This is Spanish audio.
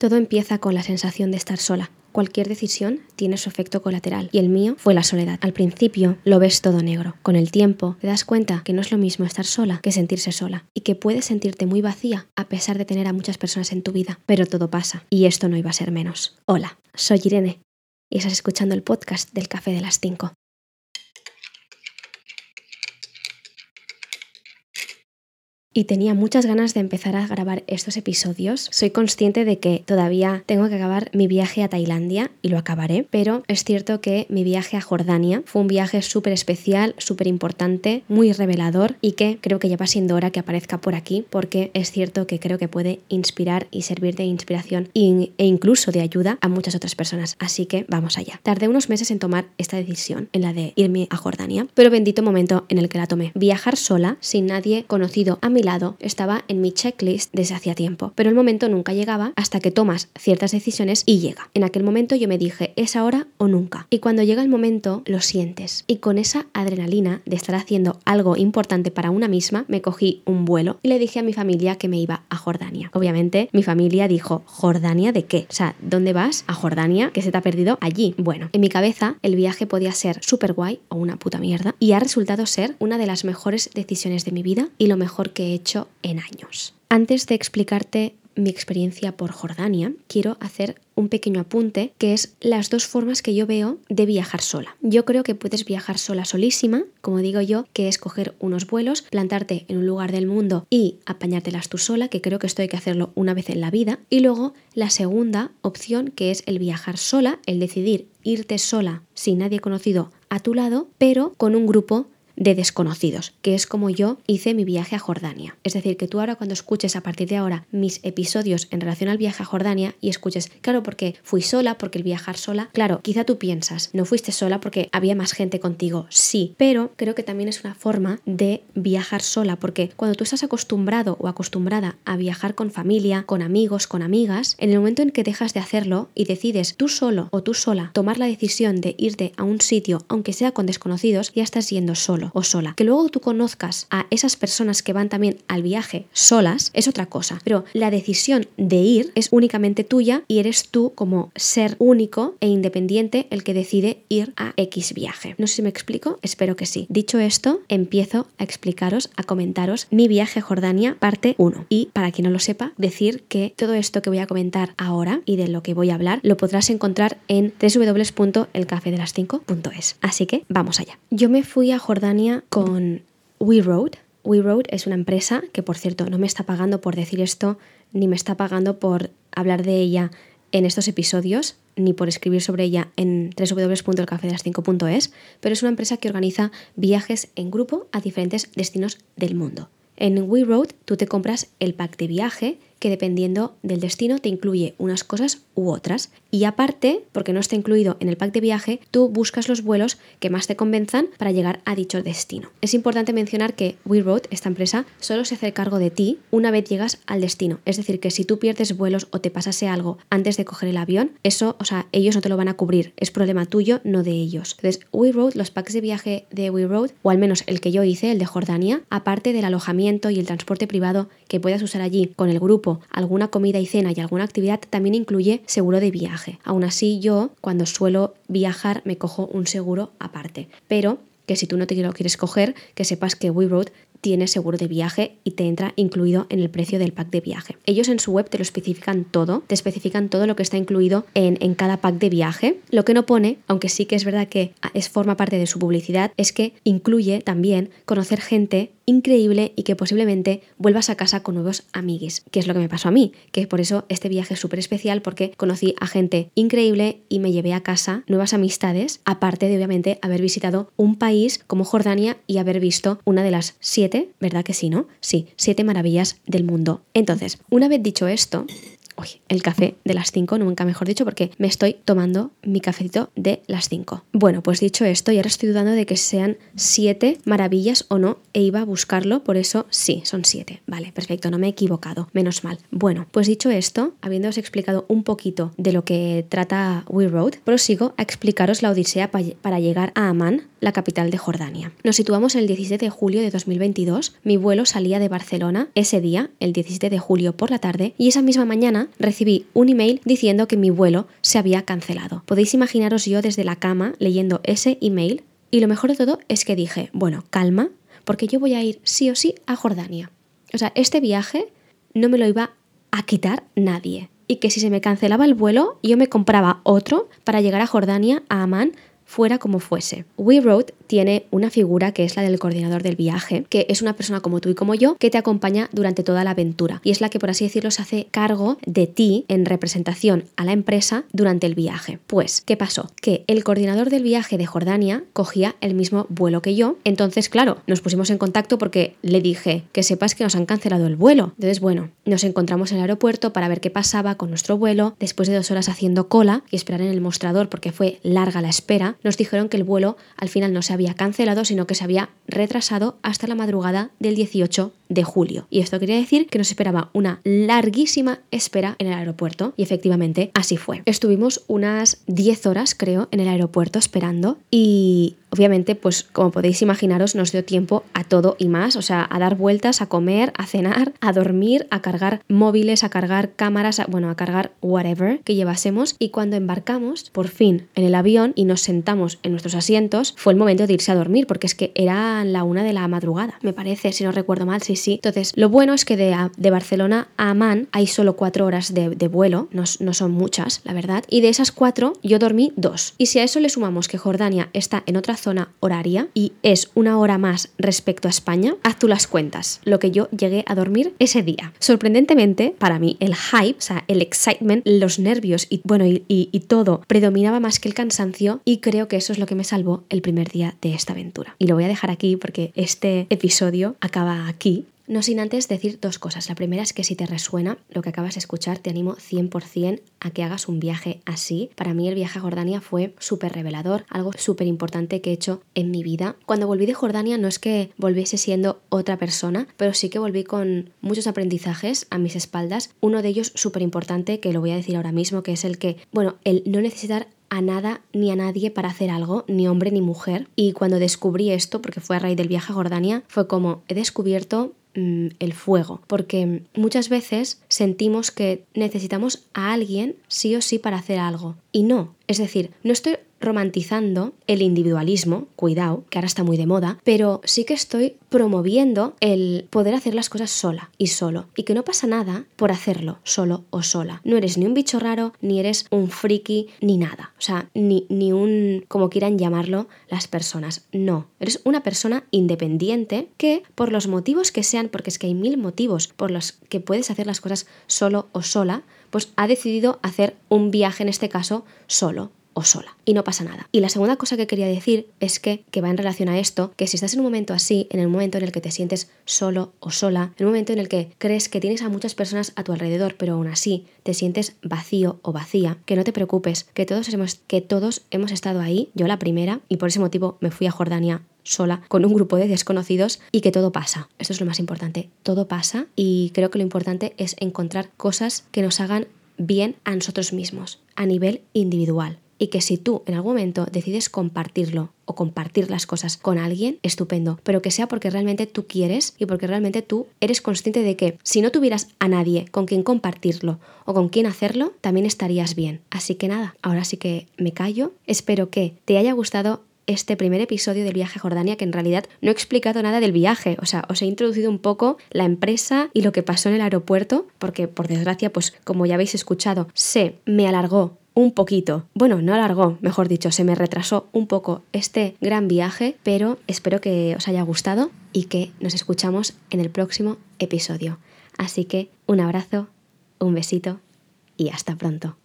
Todo empieza con la sensación de estar sola. Cualquier decisión tiene su efecto colateral y el mío fue la soledad. Al principio lo ves todo negro. Con el tiempo te das cuenta que no es lo mismo estar sola que sentirse sola y que puedes sentirte muy vacía a pesar de tener a muchas personas en tu vida. Pero todo pasa y esto no iba a ser menos. Hola, soy Irene y estás escuchando el podcast del Café de las 5. Y tenía muchas ganas de empezar a grabar estos episodios. Soy consciente de que todavía tengo que acabar mi viaje a Tailandia y lo acabaré, pero es cierto que mi viaje a Jordania fue un viaje súper especial, súper importante, muy revelador y que creo que ya va siendo hora que aparezca por aquí porque es cierto que creo que puede inspirar y servir de inspiración e incluso de ayuda a muchas otras personas. Así que vamos allá. Tardé unos meses en tomar esta decisión, en la de irme a Jordania, pero bendito momento en el que la tomé. Viajar sola, sin nadie conocido a mi lado estaba en mi checklist desde hacía tiempo, pero el momento nunca llegaba hasta que tomas ciertas decisiones y llega. En aquel momento yo me dije, es ahora o nunca. Y cuando llega el momento, lo sientes. Y con esa adrenalina de estar haciendo algo importante para una misma, me cogí un vuelo y le dije a mi familia que me iba a Jordania. Obviamente, mi familia dijo, ¿Jordania de qué? O sea, ¿dónde vas? A Jordania, que se te ha perdido allí. Bueno, en mi cabeza el viaje podía ser súper guay o una puta mierda y ha resultado ser una de las mejores decisiones de mi vida y lo mejor que hecho en años. Antes de explicarte mi experiencia por Jordania, quiero hacer un pequeño apunte que es las dos formas que yo veo de viajar sola. Yo creo que puedes viajar sola solísima, como digo yo, que es coger unos vuelos, plantarte en un lugar del mundo y apañártelas tú sola, que creo que esto hay que hacerlo una vez en la vida. Y luego la segunda opción que es el viajar sola, el decidir irte sola sin nadie conocido a tu lado, pero con un grupo de desconocidos, que es como yo hice mi viaje a Jordania. Es decir, que tú ahora cuando escuches a partir de ahora mis episodios en relación al viaje a Jordania y escuches, claro, porque fui sola, porque el viajar sola, claro, quizá tú piensas, no fuiste sola porque había más gente contigo, sí, pero creo que también es una forma de viajar sola, porque cuando tú estás acostumbrado o acostumbrada a viajar con familia, con amigos, con amigas, en el momento en que dejas de hacerlo y decides tú solo o tú sola tomar la decisión de irte a un sitio, aunque sea con desconocidos, ya estás yendo solo o sola. Que luego tú conozcas a esas personas que van también al viaje solas es otra cosa, pero la decisión de ir es únicamente tuya y eres tú como ser único e independiente el que decide ir a X viaje. No sé si me explico, espero que sí. Dicho esto, empiezo a explicaros, a comentaros mi viaje a Jordania parte 1. Y para quien no lo sepa, decir que todo esto que voy a comentar ahora y de lo que voy a hablar lo podrás encontrar en www.elcafedelas5.es. Así que vamos allá. Yo me fui a Jordania con WeRoad. WeRoad es una empresa que, por cierto, no me está pagando por decir esto, ni me está pagando por hablar de ella en estos episodios, ni por escribir sobre ella en www.elcafedelas5.es, pero es una empresa que organiza viajes en grupo a diferentes destinos del mundo. En WeRoad tú te compras el pack de viaje que dependiendo del destino te incluye unas cosas u otras. Y aparte, porque no está incluido en el pack de viaje, tú buscas los vuelos que más te convenzan para llegar a dicho destino. Es importante mencionar que WeRoad, esta empresa, solo se hace cargo de ti una vez llegas al destino. Es decir, que si tú pierdes vuelos o te pasase algo antes de coger el avión, eso, o sea, ellos no te lo van a cubrir. Es problema tuyo, no de ellos. Entonces, WeRoad, los packs de viaje de WeRoad, o al menos el que yo hice, el de Jordania, aparte del alojamiento y el transporte privado que puedas usar allí con el grupo alguna comida y cena y alguna actividad también incluye seguro de viaje. Aún así yo cuando suelo viajar me cojo un seguro aparte. Pero que si tú no te lo quieres coger, que sepas que WeRoad tiene seguro de viaje y te entra incluido en el precio del pack de viaje. Ellos en su web te lo especifican todo, te especifican todo lo que está incluido en, en cada pack de viaje. Lo que no pone, aunque sí que es verdad que es forma parte de su publicidad, es que incluye también conocer gente increíble y que posiblemente vuelvas a casa con nuevos amiguis, que es lo que me pasó a mí, que por eso este viaje es súper especial porque conocí a gente increíble y me llevé a casa nuevas amistades, aparte de obviamente haber visitado un país como Jordania y haber visto una de las siete ¿verdad que sí, no? Sí, siete maravillas del mundo. Entonces, una vez dicho esto, el café de las 5, nunca mejor dicho, porque me estoy tomando mi cafecito de las 5. Bueno, pues dicho esto, y ahora estoy dudando de que sean 7 maravillas o no, e iba a buscarlo, por eso sí, son 7. Vale, perfecto, no me he equivocado, menos mal. Bueno, pues dicho esto, habiéndoos explicado un poquito de lo que trata We Road, prosigo a explicaros la odisea para llegar a Amán la capital de Jordania. Nos situamos el 17 de julio de 2022, mi vuelo salía de Barcelona ese día, el 17 de julio por la tarde, y esa misma mañana recibí un email diciendo que mi vuelo se había cancelado. Podéis imaginaros yo desde la cama leyendo ese email y lo mejor de todo es que dije, bueno, calma, porque yo voy a ir sí o sí a Jordania. O sea, este viaje no me lo iba a quitar nadie. Y que si se me cancelaba el vuelo, yo me compraba otro para llegar a Jordania, a Amán, fuera como fuese. WeRoad tiene una figura que es la del coordinador del viaje, que es una persona como tú y como yo que te acompaña durante toda la aventura y es la que por así decirlo se hace cargo de ti en representación a la empresa durante el viaje. Pues, ¿qué pasó? Que el coordinador del viaje de Jordania cogía el mismo vuelo que yo, entonces claro, nos pusimos en contacto porque le dije que sepas que nos han cancelado el vuelo. Entonces, bueno, nos encontramos en el aeropuerto para ver qué pasaba con nuestro vuelo, después de dos horas haciendo cola y esperar en el mostrador porque fue larga la espera, nos dijeron que el vuelo al final no se había cancelado, sino que se había retrasado hasta la madrugada del 18 de julio. Y esto quería decir que nos esperaba una larguísima espera en el aeropuerto y efectivamente así fue. Estuvimos unas 10 horas, creo, en el aeropuerto esperando y Obviamente, pues como podéis imaginaros, nos dio tiempo a todo y más, o sea, a dar vueltas, a comer, a cenar, a dormir, a cargar móviles, a cargar cámaras, bueno, a cargar whatever que llevásemos. Y cuando embarcamos, por fin, en el avión y nos sentamos en nuestros asientos, fue el momento irse a dormir, porque es que era la una de la madrugada, me parece, si no recuerdo mal, sí, sí. Entonces, lo bueno es que de, de Barcelona a Amán hay solo cuatro horas de, de vuelo, no, no son muchas, la verdad, y de esas cuatro yo dormí dos. Y si a eso le sumamos que Jordania está en otra zona horaria y es una hora más respecto a España, haz tú las cuentas, lo que yo llegué a dormir ese día. Sorprendentemente, para mí, el hype, o sea, el excitement, los nervios y bueno, y, y todo predominaba más que el cansancio y creo que eso es lo que me salvó el primer día de esta aventura. Y lo voy a dejar aquí porque este episodio acaba aquí no sin antes decir dos cosas. La primera es que si te resuena lo que acabas de escuchar, te animo 100% a que hagas un viaje así. Para mí el viaje a Jordania fue súper revelador, algo súper importante que he hecho en mi vida. Cuando volví de Jordania no es que volviese siendo otra persona, pero sí que volví con muchos aprendizajes a mis espaldas. Uno de ellos súper importante, que lo voy a decir ahora mismo, que es el que, bueno, el no necesitar a nada ni a nadie para hacer algo, ni hombre ni mujer. Y cuando descubrí esto, porque fue a raíz del viaje a Jordania, fue como he descubierto Mm, el fuego, porque muchas veces sentimos que necesitamos a alguien sí o sí para hacer algo. Y no, es decir, no estoy romantizando el individualismo, cuidado, que ahora está muy de moda, pero sí que estoy promoviendo el poder hacer las cosas sola y solo, y que no pasa nada por hacerlo solo o sola. No eres ni un bicho raro, ni eres un friki, ni nada. O sea, ni, ni un, como quieran llamarlo las personas. No, eres una persona independiente que por los motivos que sean, porque es que hay mil motivos por los que puedes hacer las cosas solo o sola, pues ha decidido hacer un viaje en este caso solo o sola y no pasa nada. Y la segunda cosa que quería decir es que, que va en relación a esto, que si estás en un momento así, en el momento en el que te sientes solo o sola, en un momento en el que crees que tienes a muchas personas a tu alrededor, pero aún así te sientes vacío o vacía, que no te preocupes, que todos hemos, que todos hemos estado ahí, yo la primera, y por ese motivo me fui a Jordania sola con un grupo de desconocidos y que todo pasa. Esto es lo más importante. Todo pasa y creo que lo importante es encontrar cosas que nos hagan bien a nosotros mismos, a nivel individual y que si tú en algún momento decides compartirlo o compartir las cosas con alguien, estupendo, pero que sea porque realmente tú quieres y porque realmente tú eres consciente de que si no tuvieras a nadie con quien compartirlo o con quien hacerlo, también estarías bien. Así que nada, ahora sí que me callo, espero que te haya gustado este primer episodio del viaje a Jordania, que en realidad no he explicado nada del viaje, o sea, os he introducido un poco la empresa y lo que pasó en el aeropuerto, porque por desgracia, pues como ya habéis escuchado, se me alargó un poquito. Bueno, no alargó, mejor dicho, se me retrasó un poco este gran viaje, pero espero que os haya gustado y que nos escuchamos en el próximo episodio. Así que un abrazo, un besito y hasta pronto.